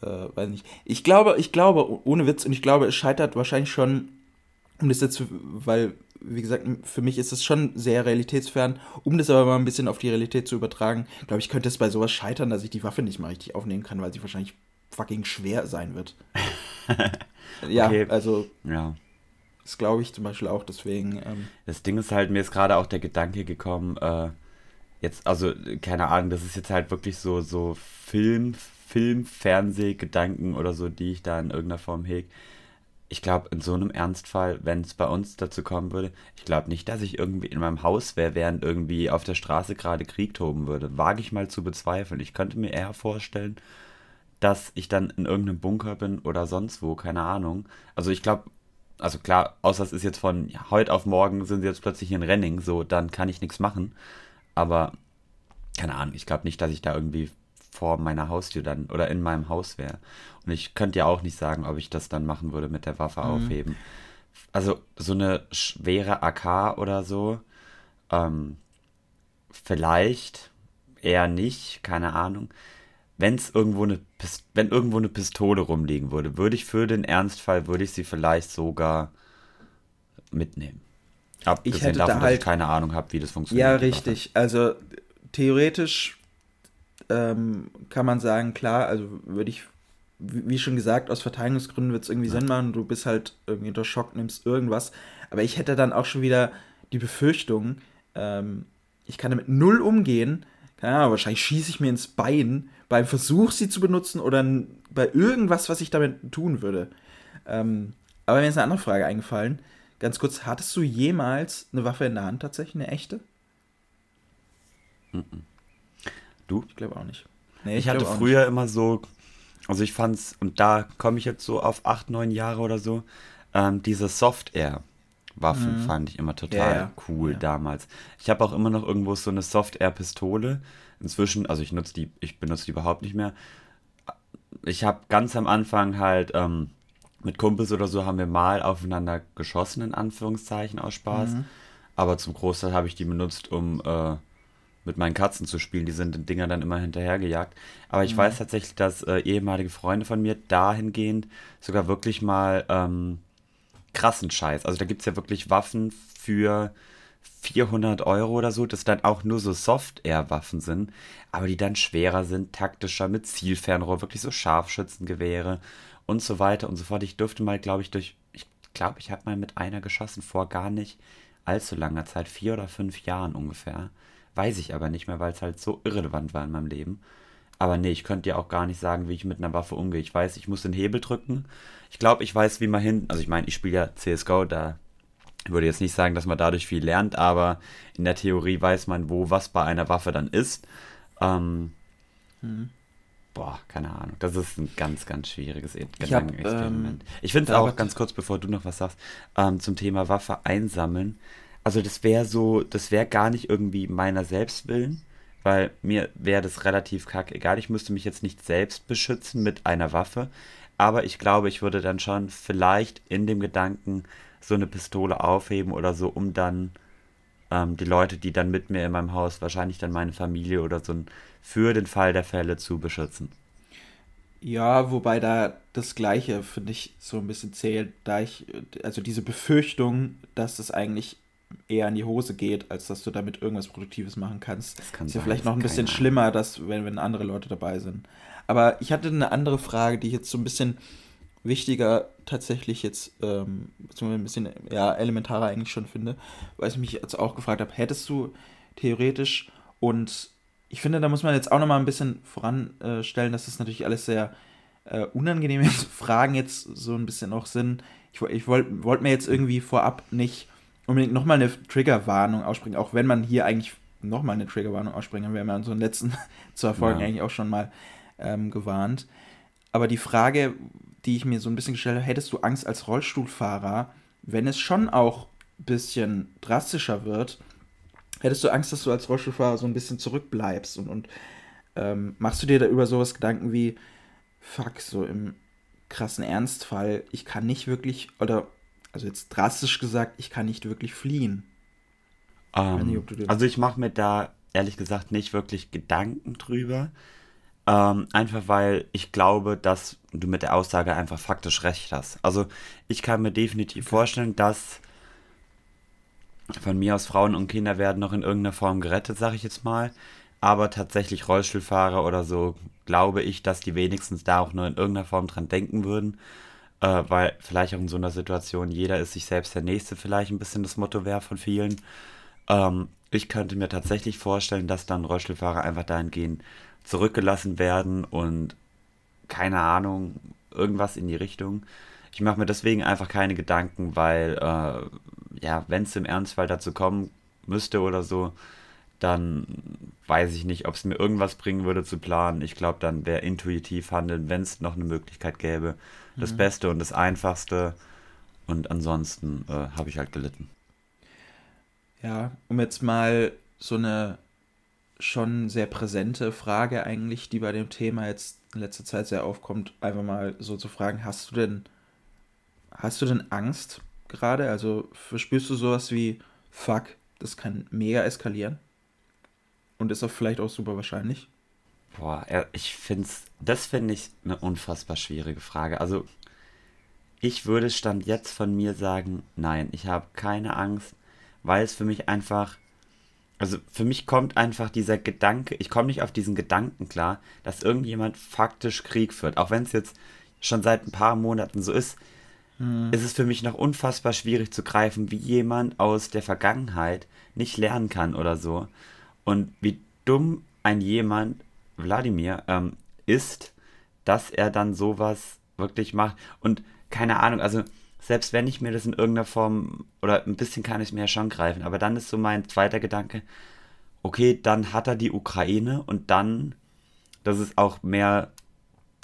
äh, weiß nicht. Ich glaube, ich glaube, ohne Witz, und ich glaube, es scheitert wahrscheinlich schon, um das jetzt, weil wie gesagt, für mich ist es schon sehr realitätsfern. Um das aber mal ein bisschen auf die Realität zu übertragen, glaube ich, könnte es bei sowas scheitern, dass ich die Waffe nicht mal richtig aufnehmen kann, weil sie wahrscheinlich fucking schwer sein wird. ja, okay. also. Ja. Das glaube ich zum Beispiel auch, deswegen. Ähm, das Ding ist halt, mir ist gerade auch der Gedanke gekommen, äh, jetzt, also, keine Ahnung, das ist jetzt halt wirklich so, so Film, Film, Fernseh, Gedanken oder so, die ich da in irgendeiner Form hege ich glaube, in so einem Ernstfall, wenn es bei uns dazu kommen würde, ich glaube nicht, dass ich irgendwie in meinem Haus wäre, während irgendwie auf der Straße gerade Krieg toben würde. Wage ich mal zu bezweifeln. Ich könnte mir eher vorstellen, dass ich dann in irgendeinem Bunker bin oder sonst wo, keine Ahnung. Also ich glaube, also klar, außer es ist jetzt von ja, heute auf morgen sind sie jetzt plötzlich in Renning, so, dann kann ich nichts machen. Aber keine Ahnung, ich glaube nicht, dass ich da irgendwie vor meiner Haustür dann oder in meinem Haus wäre. Und ich könnte ja auch nicht sagen, ob ich das dann machen würde mit der Waffe mhm. aufheben. Also so eine schwere AK oder so, ähm, vielleicht eher nicht, keine Ahnung. Wenn es irgendwo eine wenn irgendwo eine Pistole rumliegen würde, würde ich für den Ernstfall würde ich sie vielleicht sogar mitnehmen. Abgesehen ich hätte davon, da halt, dass ich keine Ahnung habe, wie das funktioniert. Ja, richtig. Also theoretisch ähm, kann man sagen, klar, also würde ich, wie schon gesagt, aus Verteidigungsgründen wird es irgendwie ja. Sinn machen, du bist halt irgendwie unter Schock, nimmst irgendwas. Aber ich hätte dann auch schon wieder die Befürchtung, ähm, ich kann damit null umgehen. Keine Ahnung, wahrscheinlich schieße ich mir ins Bein beim Versuch, sie zu benutzen oder bei irgendwas, was ich damit tun würde. Ähm, aber mir ist eine andere Frage eingefallen. Ganz kurz, hattest du jemals eine Waffe in der Hand tatsächlich, eine echte? Mhm. Du? Ich glaube auch nicht. Nee, ich, ich hatte früher nicht. immer so, also ich fand's, und da komme ich jetzt so auf acht, neun Jahre oder so, ähm, diese Soft-Air-Waffen mhm. fand ich immer total ja, cool ja. damals. Ich habe auch immer noch irgendwo so eine Soft-Air-Pistole. Inzwischen, also ich nutze die, ich benutze die überhaupt nicht mehr. Ich habe ganz am Anfang halt ähm, mit Kumpels oder so haben wir mal aufeinander geschossen, in Anführungszeichen aus Spaß. Mhm. Aber zum Großteil habe ich die benutzt, um äh, mit meinen Katzen zu spielen. Die sind den Dinger dann immer hinterhergejagt. Aber ich mhm. weiß tatsächlich, dass äh, ehemalige Freunde von mir dahingehend sogar wirklich mal ähm, krassen Scheiß. Also da gibt es ja wirklich Waffen für 400 Euro oder so, das dann auch nur so Soft-Air-Waffen sind, aber die dann schwerer sind, taktischer, mit Zielfernrohr, wirklich so Scharfschützengewehre und so weiter und so fort. Ich durfte mal, glaube ich, durch, ich glaube, ich habe mal mit einer geschossen vor gar nicht allzu langer Zeit, vier oder fünf Jahren ungefähr. Weiß ich aber nicht mehr, weil es halt so irrelevant war in meinem Leben. Aber nee, ich könnte dir auch gar nicht sagen, wie ich mit einer Waffe umgehe. Ich weiß, ich muss den Hebel drücken. Ich glaube, ich weiß, wie man hin. Also ich meine, ich spiele ja CSGO, da würde jetzt nicht sagen, dass man dadurch viel lernt, aber in der Theorie weiß man, wo was bei einer Waffe dann ist. Ähm, hm. Boah, keine Ahnung. Das ist ein ganz, ganz schwieriges Gedankenexperiment. Ich, ähm, ich finde es auch, ganz kurz, bevor du noch was sagst, ähm, zum Thema Waffe einsammeln. Also das wäre so, das wäre gar nicht irgendwie meiner Selbstwillen, weil mir wäre das relativ kack egal. Ich müsste mich jetzt nicht selbst beschützen mit einer Waffe, aber ich glaube, ich würde dann schon vielleicht in dem Gedanken so eine Pistole aufheben oder so, um dann ähm, die Leute, die dann mit mir in meinem Haus, wahrscheinlich dann meine Familie oder so, für den Fall der Fälle zu beschützen. Ja, wobei da das Gleiche, finde ich, so ein bisschen zählt, da ich, also diese Befürchtung, dass das eigentlich eher in die Hose geht, als dass du damit irgendwas Produktives machen kannst. Das kann ist ja vielleicht noch ein bisschen schlimmer, dass, wenn, wenn andere Leute dabei sind. Aber ich hatte eine andere Frage, die ich jetzt so ein bisschen wichtiger tatsächlich jetzt, ähm, ein bisschen ja, elementarer eigentlich schon finde, weil ich mich jetzt auch gefragt habe, hättest du theoretisch und ich finde, da muss man jetzt auch nochmal ein bisschen voranstellen, dass das natürlich alles sehr äh, unangenehme Fragen jetzt so ein bisschen auch sind. Ich, ich wollte wollt mir jetzt irgendwie vorab nicht unbedingt nochmal eine Triggerwarnung aussprechen, auch wenn man hier eigentlich nochmal eine Triggerwarnung aussprechen, wir haben ja in unseren letzten zwei Folgen ja. eigentlich auch schon mal ähm, gewarnt. Aber die Frage, die ich mir so ein bisschen gestellt habe, hättest du Angst als Rollstuhlfahrer, wenn es schon auch ein bisschen drastischer wird, hättest du Angst, dass du als Rollstuhlfahrer so ein bisschen zurückbleibst und, und ähm, machst du dir da über sowas Gedanken wie, fuck, so im krassen Ernstfall, ich kann nicht wirklich, oder also jetzt drastisch gesagt, ich kann nicht wirklich fliehen. Ähm, nicht, also ich mache mir da ehrlich gesagt nicht wirklich Gedanken drüber. Ähm, einfach weil ich glaube, dass du mit der Aussage einfach faktisch recht hast. Also ich kann mir definitiv okay. vorstellen, dass von mir aus Frauen und Kinder werden noch in irgendeiner Form gerettet, sage ich jetzt mal. Aber tatsächlich Rollstuhlfahrer oder so, glaube ich, dass die wenigstens da auch nur in irgendeiner Form dran denken würden. Äh, weil vielleicht auch in so einer Situation jeder ist sich selbst der Nächste vielleicht ein bisschen das Motto wäre von vielen. Ähm, ich könnte mir tatsächlich vorstellen, dass dann Rollstuhlfahrer einfach dahingehend zurückgelassen werden und keine Ahnung, irgendwas in die Richtung. Ich mache mir deswegen einfach keine Gedanken, weil, äh, ja, wenn es im Ernstfall dazu kommen müsste oder so, dann weiß ich nicht, ob es mir irgendwas bringen würde zu planen. Ich glaube, dann wäre intuitiv handeln, wenn es noch eine Möglichkeit gäbe, das mhm. Beste und das Einfachste. Und ansonsten äh, habe ich halt gelitten. Ja, um jetzt mal so eine schon sehr präsente Frage eigentlich, die bei dem Thema jetzt in letzter Zeit sehr aufkommt, einfach mal so zu fragen, hast du denn, hast du denn Angst gerade? Also verspürst du sowas wie, fuck, das kann mega eskalieren? Und ist auch vielleicht auch super wahrscheinlich? Boah, ich finde es, das finde ich eine unfassbar schwierige Frage. Also, ich würde Stand jetzt von mir sagen, nein, ich habe keine Angst, weil es für mich einfach also für mich kommt einfach dieser Gedanke, ich komme nicht auf diesen Gedanken klar, dass irgendjemand faktisch Krieg führt. Auch wenn es jetzt schon seit ein paar Monaten so ist, hm. ist es für mich noch unfassbar schwierig zu greifen, wie jemand aus der Vergangenheit nicht lernen kann oder so. Und wie dumm ein jemand, Wladimir, ähm, ist, dass er dann sowas wirklich macht. Und keine Ahnung, also selbst wenn ich mir das in irgendeiner Form, oder ein bisschen kann ich mir ja schon greifen, aber dann ist so mein zweiter Gedanke, okay, dann hat er die Ukraine und dann, das ist auch mehr,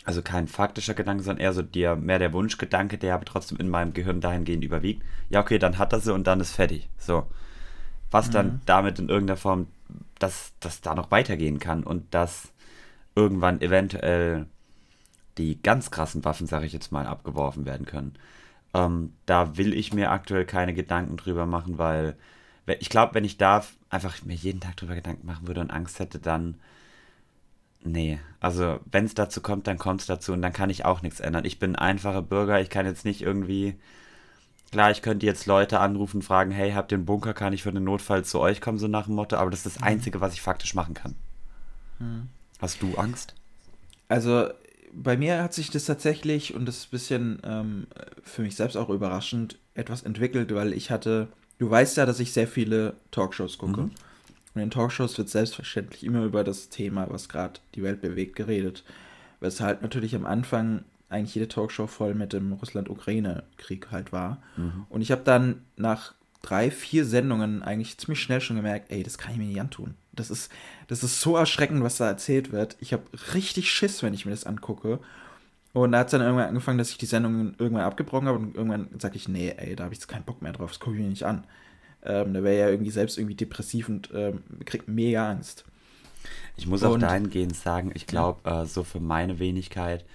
also kein faktischer Gedanke, sondern eher so der, mehr der Wunschgedanke, der aber trotzdem in meinem Gehirn dahingehend überwiegt. Ja, okay, dann hat er sie und dann ist fertig. So. Was mhm. dann damit in irgendeiner Form, dass das da noch weitergehen kann und dass irgendwann eventuell die ganz krassen Waffen, sage ich jetzt mal, abgeworfen werden können. Ähm, da will ich mir aktuell keine Gedanken drüber machen, weil ich glaube, wenn ich da einfach mir jeden Tag drüber Gedanken machen würde und Angst hätte, dann. Nee, also wenn es dazu kommt, dann kommt es dazu und dann kann ich auch nichts ändern. Ich bin ein einfacher Bürger, ich kann jetzt nicht irgendwie. Klar, ich könnte jetzt Leute anrufen, fragen, hey, habt ihr einen Bunker, kann ich für den Notfall zu euch kommen, so nach dem Motto, aber das ist das mhm. Einzige, was ich faktisch machen kann. Mhm. Hast du Angst? Also bei mir hat sich das tatsächlich, und das ist ein bisschen ähm, für mich selbst auch überraschend, etwas entwickelt, weil ich hatte, du weißt ja, dass ich sehr viele Talkshows gucke. Mhm. Und in Talkshows wird selbstverständlich immer über das Thema, was gerade die Welt bewegt, geredet. Weshalb natürlich am Anfang eigentlich jede Talkshow voll mit dem Russland-Ukraine-Krieg halt war. Mhm. Und ich habe dann nach drei, vier Sendungen eigentlich ziemlich schnell schon gemerkt, ey, das kann ich mir nicht antun. Das ist, das ist so erschreckend, was da erzählt wird. Ich habe richtig Schiss, wenn ich mir das angucke. Und da hat es dann irgendwann angefangen, dass ich die Sendung irgendwann abgebrochen habe und irgendwann sage ich, nee, ey, da habe ich jetzt keinen Bock mehr drauf, das gucke ich mir nicht an. Ähm, da wäre ja irgendwie selbst irgendwie depressiv und ähm, kriegt mega Angst. Ich muss und, auch dahingehend sagen, ich glaube, äh, so für meine Wenigkeit,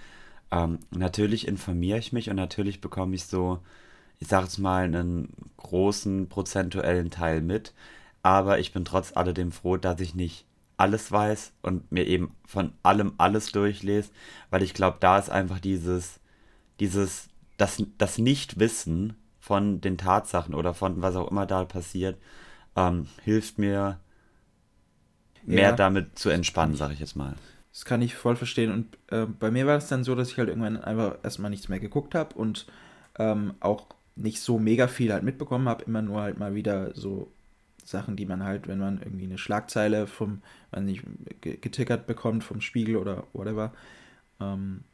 ähm, natürlich informiere ich mich und natürlich bekomme ich so ich sage jetzt mal, einen großen prozentuellen Teil mit. Aber ich bin trotz alledem froh, dass ich nicht alles weiß und mir eben von allem alles durchlese, weil ich glaube, da ist einfach dieses, dieses, das, das Nichtwissen von den Tatsachen oder von was auch immer da passiert, ähm, hilft mir mehr ja. damit zu entspannen, sage ich jetzt mal. Das kann ich voll verstehen. Und äh, bei mir war es dann so, dass ich halt irgendwann einfach erstmal nichts mehr geguckt habe und ähm, auch nicht so mega viel halt mitbekommen habe. Immer nur halt mal wieder so Sachen, die man halt, wenn man irgendwie eine Schlagzeile vom, weiß nicht, getickert bekommt vom Spiegel oder whatever. Ähm,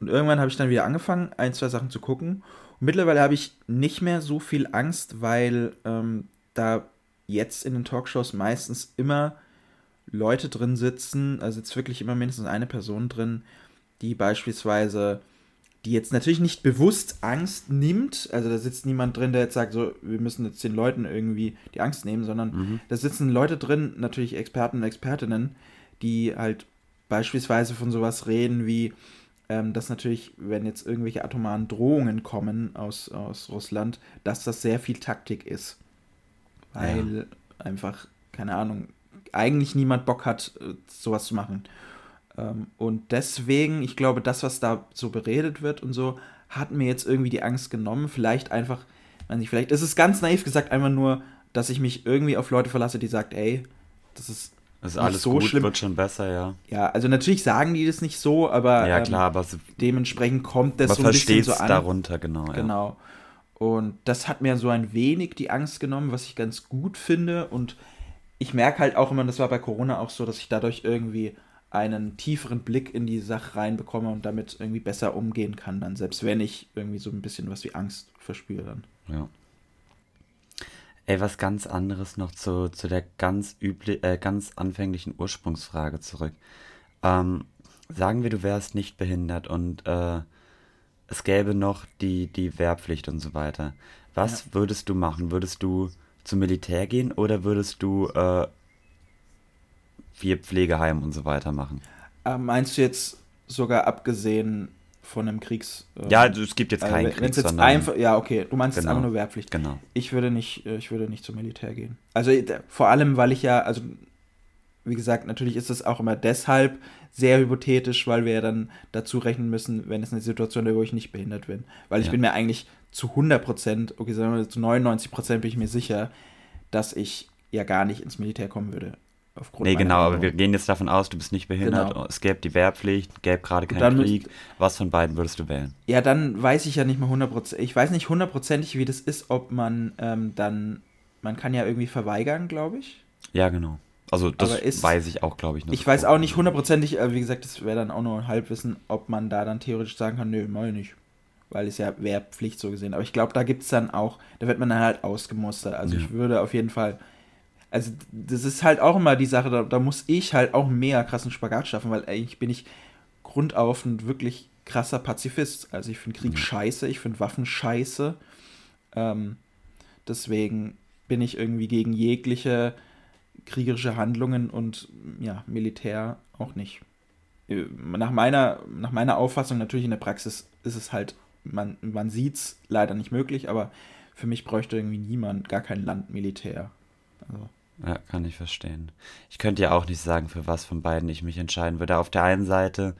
und irgendwann habe ich dann wieder angefangen, ein, zwei Sachen zu gucken. Und mittlerweile habe ich nicht mehr so viel Angst, weil ähm, da jetzt in den Talkshows meistens immer Leute drin sitzen, also jetzt wirklich immer mindestens eine Person drin, die beispielsweise, die jetzt natürlich nicht bewusst Angst nimmt, also da sitzt niemand drin, der jetzt sagt, so, wir müssen jetzt den Leuten irgendwie die Angst nehmen, sondern mhm. da sitzen Leute drin, natürlich Experten und Expertinnen, die halt beispielsweise von sowas reden wie, ähm, dass natürlich, wenn jetzt irgendwelche atomaren Drohungen kommen aus, aus Russland, dass das sehr viel Taktik ist. Weil ja. einfach, keine Ahnung, eigentlich niemand Bock hat, äh, sowas zu machen. Ähm, und deswegen, ich glaube, das, was da so beredet wird und so, hat mir jetzt irgendwie die Angst genommen. Vielleicht einfach, weiß nicht, vielleicht ist es ganz naiv gesagt, einfach nur, dass ich mich irgendwie auf Leute verlasse, die sagt, ey, das ist das ist alles so gut, schlimm. wird schon besser, ja. Ja, also natürlich sagen die das nicht so, aber, ja, klar, aber ähm, dementsprechend kommt das so ein bisschen so an. darunter, genau. Genau. Ja. Und das hat mir so ein wenig die Angst genommen, was ich ganz gut finde. Und ich merke halt auch immer, das war bei Corona auch so, dass ich dadurch irgendwie einen tieferen Blick in die Sache reinbekomme und damit irgendwie besser umgehen kann, dann selbst wenn ich irgendwie so ein bisschen was wie Angst verspüre dann. Ja. Ey, was ganz anderes noch zu, zu der ganz übli äh, ganz anfänglichen Ursprungsfrage zurück. Ähm, sagen wir, du wärst nicht behindert und äh, es gäbe noch die, die Wehrpflicht und so weiter. Was ja. würdest du machen? Würdest du zum Militär gehen oder würdest du äh, vier Pflegeheim und so weiter machen? Äh, meinst du jetzt sogar abgesehen von einem Kriegs. Äh, ja, also es gibt jetzt keinen also, Krieg, jetzt einfach, ja, okay, du meinst genau. jetzt einfach nur Wehrpflicht. Genau. Ich würde nicht, äh, ich würde nicht zum Militär gehen. Also vor allem, weil ich ja, also wie gesagt, natürlich ist es auch immer deshalb sehr hypothetisch, weil wir ja dann dazu rechnen müssen, wenn es eine Situation ist, wo ich nicht behindert bin. Weil ich ja. bin mir eigentlich zu 100 Prozent, okay, sagen wir zu 99 Prozent bin ich mir sicher, dass ich ja gar nicht ins Militär kommen würde. Aufgrund nee, genau, aber wir gehen jetzt davon aus, du bist nicht behindert, genau. es gäbe die Wehrpflicht, gäbe gerade keinen Krieg. Was von beiden würdest du wählen? Ja, dann weiß ich ja nicht mal hundertprozentig, ich weiß nicht hundertprozentig, wie das ist, ob man ähm, dann, man kann ja irgendwie verweigern, glaube ich. Ja, genau. Also das ist, weiß ich auch, glaube ich. Ich weiß auch nicht hundertprozentig, wie gesagt, das wäre dann auch nur ein Halbwissen, ob man da dann theoretisch sagen kann, nö, mal nicht. Weil es ja Wehrpflicht so gesehen. Aber ich glaube, da gibt es dann auch, da wird man dann halt ausgemustert. Also ja. ich würde auf jeden Fall also das ist halt auch immer die Sache, da, da muss ich halt auch mehr krassen Spagat schaffen, weil eigentlich bin ich grundauf ein wirklich krasser Pazifist. Also ich finde Krieg mhm. scheiße, ich finde Waffen scheiße. Ähm, deswegen bin ich irgendwie gegen jegliche kriegerische Handlungen und ja, Militär auch nicht. Äh, nach meiner, nach meiner Auffassung, natürlich in der Praxis ist es halt, man, man sieht es leider nicht möglich, aber für mich bräuchte irgendwie niemand, gar kein Land Militär. Also. Ja, kann ich verstehen. Ich könnte ja auch nicht sagen, für was von beiden ich mich entscheiden würde. Auf der einen Seite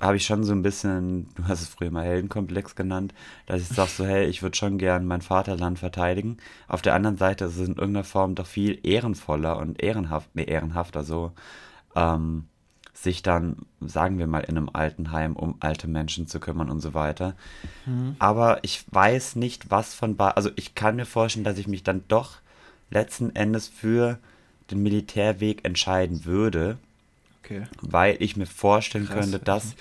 habe ich schon so ein bisschen, du hast es früher mal Heldenkomplex genannt, dass ich sage so, hey, ich würde schon gern mein Vaterland verteidigen. Auf der anderen Seite ist es in irgendeiner Form doch viel ehrenvoller und ehrenhaft, nee, ehrenhafter so, ähm, sich dann, sagen wir mal, in einem Altenheim um alte Menschen zu kümmern und so weiter. Mhm. Aber ich weiß nicht, was von, ba also ich kann mir vorstellen, dass ich mich dann doch letzten Endes für den Militärweg entscheiden würde. Okay. Weil ich mir vorstellen Krass, könnte, dass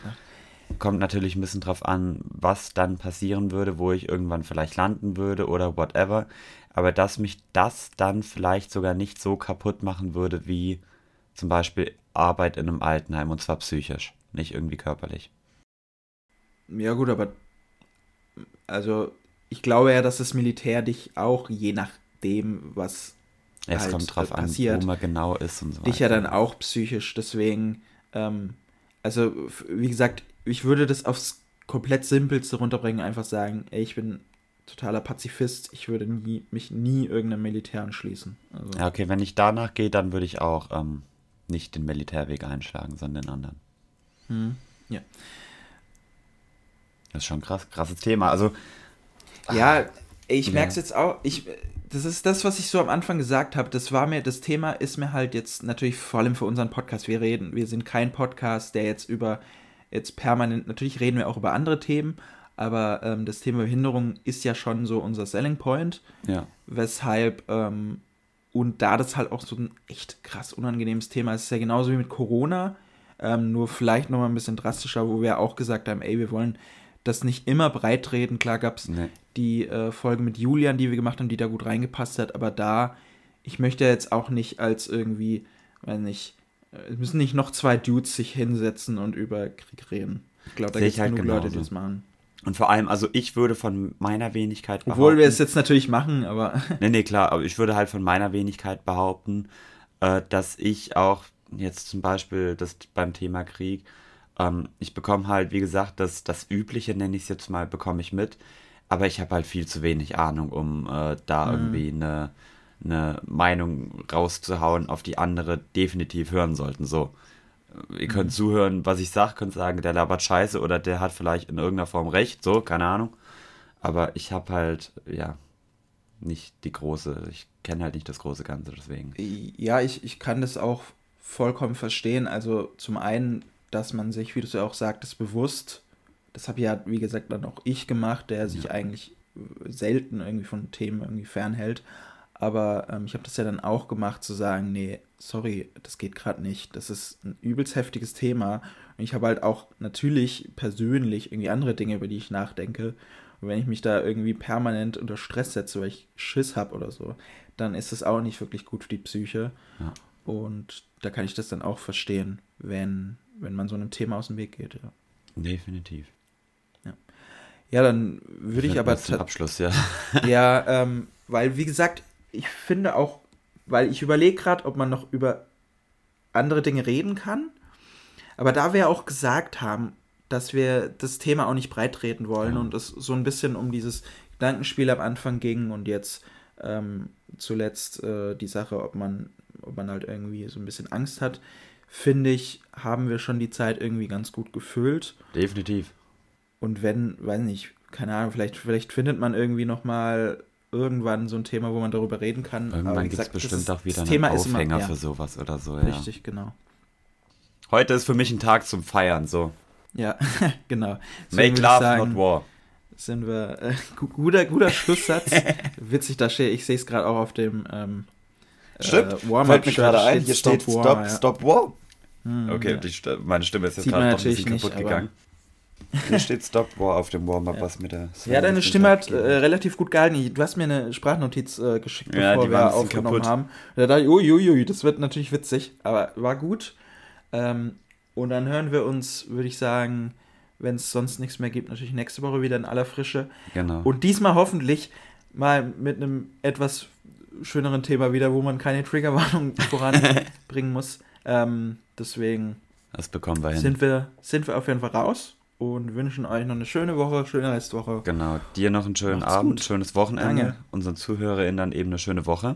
kommt natürlich ein bisschen drauf an, was dann passieren würde, wo ich irgendwann vielleicht landen würde oder whatever. Aber dass mich das dann vielleicht sogar nicht so kaputt machen würde wie zum Beispiel Arbeit in einem Altenheim und zwar psychisch, nicht irgendwie körperlich. Ja gut, aber also ich glaube ja, dass das Militär dich auch je nach dem, was es halt kommt drauf passiert, an, wo man genau ist und so weiter. Dich ja dann auch psychisch, deswegen, ähm, also wie gesagt, ich würde das aufs komplett simpelste runterbringen, einfach sagen, ey, ich bin totaler Pazifist, ich würde nie, mich nie irgendeinem Militär anschließen. Also. Ja, okay, wenn ich danach gehe, dann würde ich auch ähm, nicht den Militärweg einschlagen, sondern den anderen. Hm. Ja. Das ist schon krass, krasses Thema. Also. Ja, ich merke es jetzt auch. Ich, das ist das, was ich so am Anfang gesagt habe. Das war mir, das Thema ist mir halt jetzt natürlich vor allem für unseren Podcast. Wir reden, wir sind kein Podcast, der jetzt über jetzt permanent, natürlich reden wir auch über andere Themen, aber ähm, das Thema Behinderung ist ja schon so unser Selling Point. Ja. Weshalb, ähm, und da das halt auch so ein echt krass unangenehmes Thema ist, ist ja genauso wie mit Corona, ähm, nur vielleicht nochmal ein bisschen drastischer, wo wir auch gesagt haben, ey, wir wollen das nicht immer breit reden. Klar gab es nee. die äh, Folge mit Julian, die wir gemacht haben, die da gut reingepasst hat, aber da, ich möchte jetzt auch nicht als irgendwie, weiß nicht, äh, es müssen nicht noch zwei Dudes sich hinsetzen und über Krieg reden. Ich glaube, da gibt es halt genug Leute, die das machen. Und vor allem, also ich würde von meiner Wenigkeit behaupten. Obwohl wir es jetzt natürlich machen, aber. nee, nee, klar, aber ich würde halt von meiner Wenigkeit behaupten, äh, dass ich auch jetzt zum Beispiel das beim Thema Krieg, ähm, ich bekomme halt, wie gesagt, das, das Übliche, nenne ich es jetzt mal, bekomme ich mit. Aber ich habe halt viel zu wenig Ahnung, um äh, da mhm. irgendwie eine, eine Meinung rauszuhauen, auf die andere definitiv hören sollten. So ihr könnt mhm. zuhören, was ich sage, könnt sagen, der labert scheiße oder der hat vielleicht in irgendeiner Form recht, so, keine Ahnung. Aber ich habe halt, ja, nicht die große, ich kenne halt nicht das große Ganze, deswegen. Ja, ich, ich kann das auch vollkommen verstehen. Also zum einen, dass man sich, wie du es ja auch sagtest, bewusst, das habe ja, wie gesagt, dann auch ich gemacht, der sich ja. eigentlich selten irgendwie von Themen irgendwie fernhält. Aber ähm, ich habe das ja dann auch gemacht, zu sagen, nee, sorry, das geht gerade nicht. Das ist ein übelst heftiges Thema. Und ich habe halt auch natürlich persönlich irgendwie andere Dinge, über die ich nachdenke. Und wenn ich mich da irgendwie permanent unter Stress setze, weil ich Schiss habe oder so, dann ist das auch nicht wirklich gut für die Psyche. Ja. Und da kann ich das dann auch verstehen, wenn, wenn man so einem Thema aus dem Weg geht. Ja. Definitiv. Ja, ja dann würde ich aber. Zum Abschluss, ja. ja, ähm, weil, wie gesagt, ich finde auch, weil ich überlege gerade, ob man noch über andere Dinge reden kann. Aber da wir auch gesagt haben, dass wir das Thema auch nicht breitreden wollen ja. und es so ein bisschen um dieses Gedankenspiel am Anfang ging und jetzt ähm, zuletzt äh, die Sache, ob man, ob man halt irgendwie so ein bisschen Angst hat, finde ich, haben wir schon die Zeit irgendwie ganz gut gefüllt. Definitiv. Und wenn, weiß nicht, keine Ahnung, vielleicht, vielleicht findet man irgendwie noch mal irgendwann so ein Thema, wo man darüber reden kann. Irgendwann gibt es bestimmt auch wieder einen Thema Aufhänger immer, ja. für sowas oder so. Ja. Richtig, genau. Heute ist für mich ein Tag zum Feiern, so. Ja, genau. Make love, sagen, not war. Sind wir, äh, guter, guter Schlusssatz. Witzig, da stehe ich sehe es gerade auch auf dem ähm, Stimmt, äh, Fällt mir gerade ein, hier steht Stop, War. Stop, ja. Stop War. Hm, okay, ja. meine Stimme ist jetzt gerade noch ein bisschen kaputt nicht, gegangen. Hier steht Stop War auf dem Warm-Up, ja. was mit der. Ja, deine Stimme hat äh, relativ gut gehalten. Du hast mir eine Sprachnotiz äh, geschickt, ja, bevor wir aufgenommen kaputt. haben. Da dachte ich, uiuiui, das wird natürlich witzig, aber war gut. Ähm, und dann hören wir uns, würde ich sagen, wenn es sonst nichts mehr gibt, natürlich nächste Woche wieder in aller Frische. Genau. Und diesmal hoffentlich mal mit einem etwas schöneren Thema wieder, wo man keine Triggerwarnung voranbringen muss. Ähm, deswegen. Das bekommen wir hin. Sind wir, sind wir auf jeden Fall raus und wünschen euch noch eine schöne Woche, schöne Restwoche. Genau, dir noch einen schönen Macht's Abend, gut. schönes Wochenende, Danke. unseren ZuhörerInnen dann eben eine schöne Woche.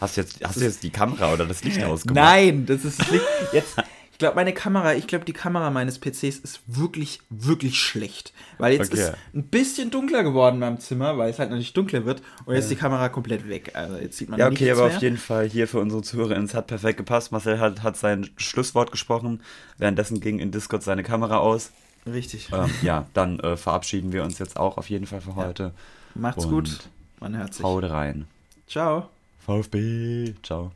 Hast du jetzt, hast du jetzt die Kamera oder das Licht ausgemacht? Nein, das ist das Licht. Jetzt, glaube, meine Kamera, ich glaube, die Kamera meines PCs ist wirklich, wirklich schlecht. Weil jetzt okay. ist ein bisschen dunkler geworden in meinem Zimmer, weil es halt natürlich dunkler wird und jetzt ist die Kamera komplett weg. Also jetzt sieht man Ja, okay, aber mehr. auf jeden Fall hier für unsere ZuhörerInnen, es hat perfekt gepasst. Marcel hat, hat sein Schlusswort gesprochen. Währenddessen ging in Discord seine Kamera aus. Richtig. Ähm, ja, dann äh, verabschieden wir uns jetzt auch auf jeden Fall für heute. Ja. Macht's Und gut. Man hört sich. Haut rein. Ciao. VfB. Ciao.